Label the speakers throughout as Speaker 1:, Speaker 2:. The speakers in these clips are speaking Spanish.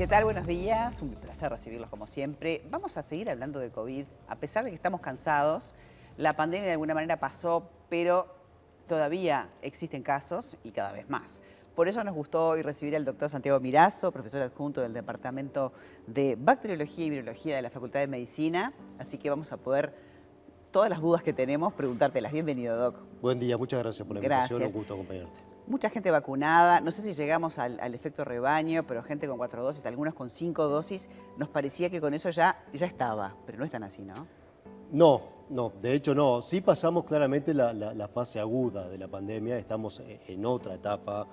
Speaker 1: ¿Qué tal? Buenos días. Un placer recibirlos como siempre. Vamos a seguir hablando de COVID. A pesar de que estamos cansados, la pandemia de alguna manera pasó, pero todavía existen casos y cada vez más. Por eso nos gustó hoy recibir al doctor Santiago Mirazo, profesor adjunto del Departamento de Bacteriología y Virología de la Facultad de Medicina. Así que vamos a poder, todas las dudas que tenemos, preguntártelas. Bienvenido, Doc.
Speaker 2: Buen día, muchas gracias por la invitación.
Speaker 1: Gracias.
Speaker 2: Un gusto acompañarte.
Speaker 1: Mucha gente vacunada, no sé si llegamos al, al efecto rebaño, pero gente con cuatro dosis, algunos con cinco dosis, nos parecía que con eso ya, ya estaba, pero no es tan así, ¿no?
Speaker 2: No, no, de hecho no. Sí pasamos claramente la, la- la fase aguda de la pandemia, estamos e- en otra etapa.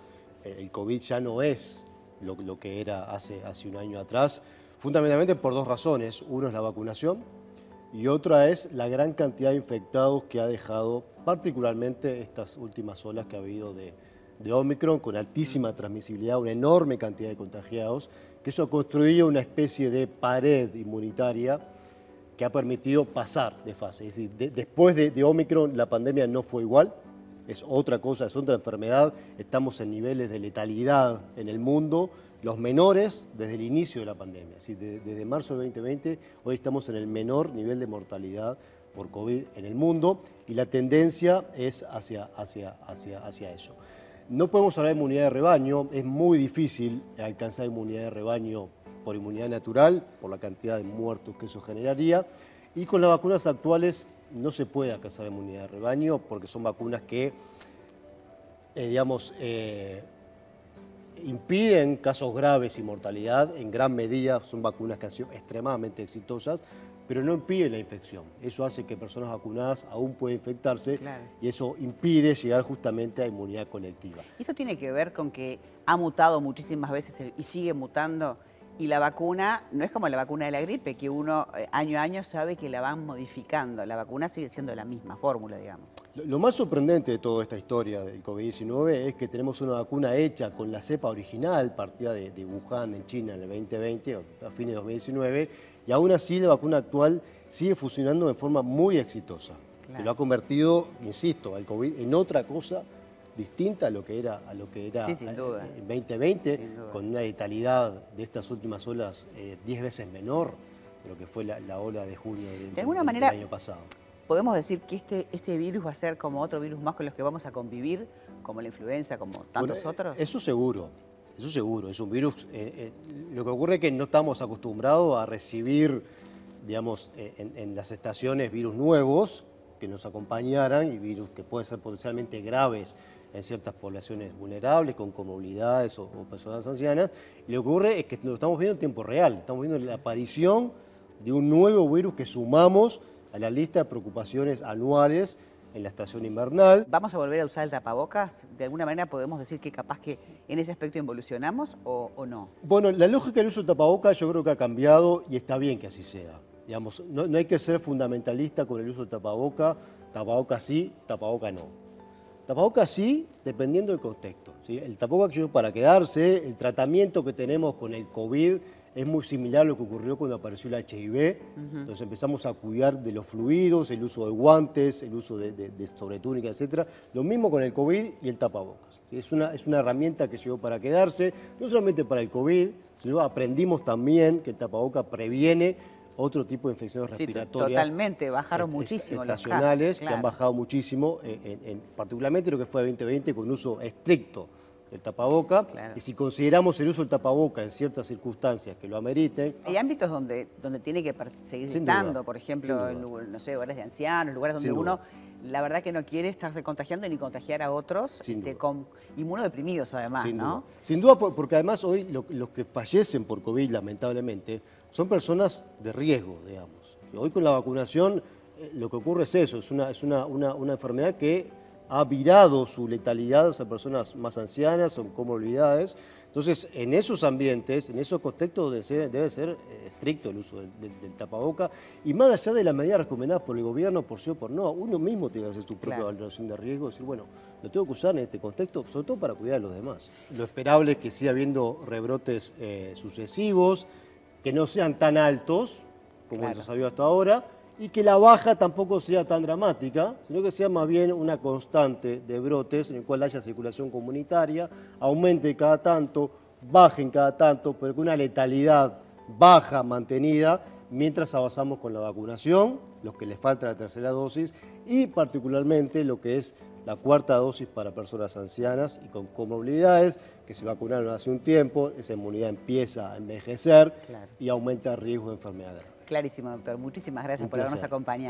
Speaker 2: Eh, El COVID ya no es lo, lo que era hace, hace un año atrás, fundamentalmente por dos razones. Uno es la vacunación y otra es la gran cantidad de infectados que ha dejado particularmente estas últimas olas que ha habido de, Omicron, con altísima transmisibilidad, una enorme cantidad de contagiados, que eso ha construido una especie de pared inmunitaria que ha permitido pasar de fase. Es decir, de- después de, de Omicron la pandemia no fue igual, es otra cosa, es otra enfermedad, estamos en niveles de letalidad en el mundo, los menores desde el inicio de la pandemia. De- desde marzo del 2020 hoy estamos en el menor nivel de mortalidad por COVID en el mundo y la tendencia es hacia, hacia, hacia, hacia eso. No podemos hablar de inmunidad de rebaño, es muy difícil alcanzar inmunidad de rebaño por inmunidad natural, por la cantidad de muertos que eso generaría, y con las vacunas actuales no se puede alcanzar inmunidad de rebaño porque son vacunas que, eh, digamos, eh, impiden casos graves y mortalidad, en gran medida son vacunas que han sido extremadamente exitosas, pero no impiden la infección. Eso hace que personas vacunadas aún puedan infectarse
Speaker 1: Claro.
Speaker 2: y eso impide llegar justamente a inmunidad colectiva.
Speaker 1: Esto tiene que ver con que ha mutado muchísimas veces y sigue mutando. Y la vacuna no es como la vacuna de la gripe, que uno eh, año a año sabe que la van modificando. La vacuna sigue siendo la misma fórmula, digamos.
Speaker 2: Lo- más sorprendente de toda esta historia del COVID-19 es que tenemos una vacuna hecha con la cepa original, partida de, de Wuhan en China en el 2020, o a fines de 2019, y aún así la vacuna actual sigue funcionando de forma muy exitosa,
Speaker 1: Claro.
Speaker 2: que lo ha convertido, insisto, al COVID en otra cosa distinta a lo que era, a lo que era
Speaker 1: Sí, sin
Speaker 2: eh,
Speaker 1: duda.
Speaker 2: en 2020,
Speaker 1: Sin duda.
Speaker 2: con una letalidad de estas últimas olas eh, 10 veces menor de lo que fue la, la ola de junio del,
Speaker 1: De alguna
Speaker 2: del-
Speaker 1: manera-
Speaker 2: del año pasado.
Speaker 1: Podemos decir que este, este virus va a ser como otro virus más con los que vamos a convivir, como la influenza, como tantos
Speaker 2: Bueno,
Speaker 1: otros.
Speaker 2: Eso seguro, eso seguro. Es un virus. eh, eh, lo que ocurre es que no estamos acostumbrados a recibir, digamos, eh, en, en las estaciones virus nuevos que nos acompañaran y virus que pueden ser potencialmente graves en ciertas poblaciones vulnerables, con comorbilidades o, o personas ancianas. Y lo que ocurre es que lo estamos viendo en tiempo real. Estamos viendo la aparición de un nuevo virus que sumamos a la lista de preocupaciones anuales en la estación invernal.
Speaker 1: ¿Vamos a volver a usar el tapabocas? ¿De alguna manera podemos decir que capaz que en ese aspecto involucionamos o, o no?
Speaker 2: Bueno, la lógica del uso del tapabocas yo creo que ha cambiado y está bien que así sea. Digamos, no, no hay que ser fundamentalista con el uso del tapaboca, tapaboca sí, tapaboca no. Tapaboca sí, dependiendo del contexto. ¿sí? El tapabocas llegó para quedarse, el tratamiento que tenemos con el COVID es muy similar a lo que ocurrió cuando apareció el HIV. Entonces empezamos a cuidar de los fluidos, el uso de guantes, el uso de, de, de sobretúnica, etc. Lo mismo con el COVID y el tapabocas. ¿sí? Es, una, es una herramienta que llegó para quedarse, no solamente para el COVID, sino aprendimos también que el tapabocas previene otro tipo de infecciones
Speaker 1: Sí,
Speaker 2: respiratorias.
Speaker 1: totalmente, bajaron muchísimo los casos,
Speaker 2: Estacionales que han bajado muchísimo, en- en- en- particularmente lo que fue 2020 con uso estricto del tapaboca.
Speaker 1: Claro.
Speaker 2: Y si consideramos el uso del tapaboca en ciertas circunstancias que lo ameriten,
Speaker 1: Hay ámbitos donde, donde tiene que seguir
Speaker 2: Sin
Speaker 1: estando,
Speaker 2: duda,
Speaker 1: por ejemplo, en no sé, lugares de ancianos, lugares donde uno, la verdad que no quiere estarse contagiando ni contagiar a otros, este, con inmunodeprimidos además,
Speaker 2: Sin
Speaker 1: ¿no?
Speaker 2: duda. Sin duda, por- porque además hoy lo- los que fallecen por COVID, lamentablemente, son personas de riesgo, digamos. Hoy con la vacunación eh, lo que ocurre es eso, es una, es una, una- una enfermedad que ha virado su letalidad a personas más ancianas o comorbilidades. Entonces, en esos ambientes, en esos contextos debe ser, debe ser, eh, estricto el uso del, del- del tapaboca y más allá de las medidas recomendadas por el gobierno, por sí o por no, uno mismo tiene que hacer su propia
Speaker 1: Claro.
Speaker 2: valoración de riesgo y decir, bueno, lo tengo que usar en este contexto, sobre todo para cuidar a los demás. Lo esperable es que siga habiendo rebrotes eh, sucesivos, que no sean tan altos como
Speaker 1: Claro.
Speaker 2: se sabido hasta ahora, y que la baja tampoco sea tan dramática, sino que sea más bien una constante de brotes en el cual haya circulación comunitaria, aumente cada tanto, bajen cada tanto, pero con una letalidad baja, mantenida, mientras avanzamos con la vacunación, los que les falta la tercera dosis y particularmente lo que es la cuarta dosis para personas ancianas y con comorbilidades que se vacunaron hace un tiempo, esa inmunidad empieza a envejecer y aumenta el riesgo de enfermedad
Speaker 1: Clarísimo, doctor. Muchísimas gracias por habernos acompañado.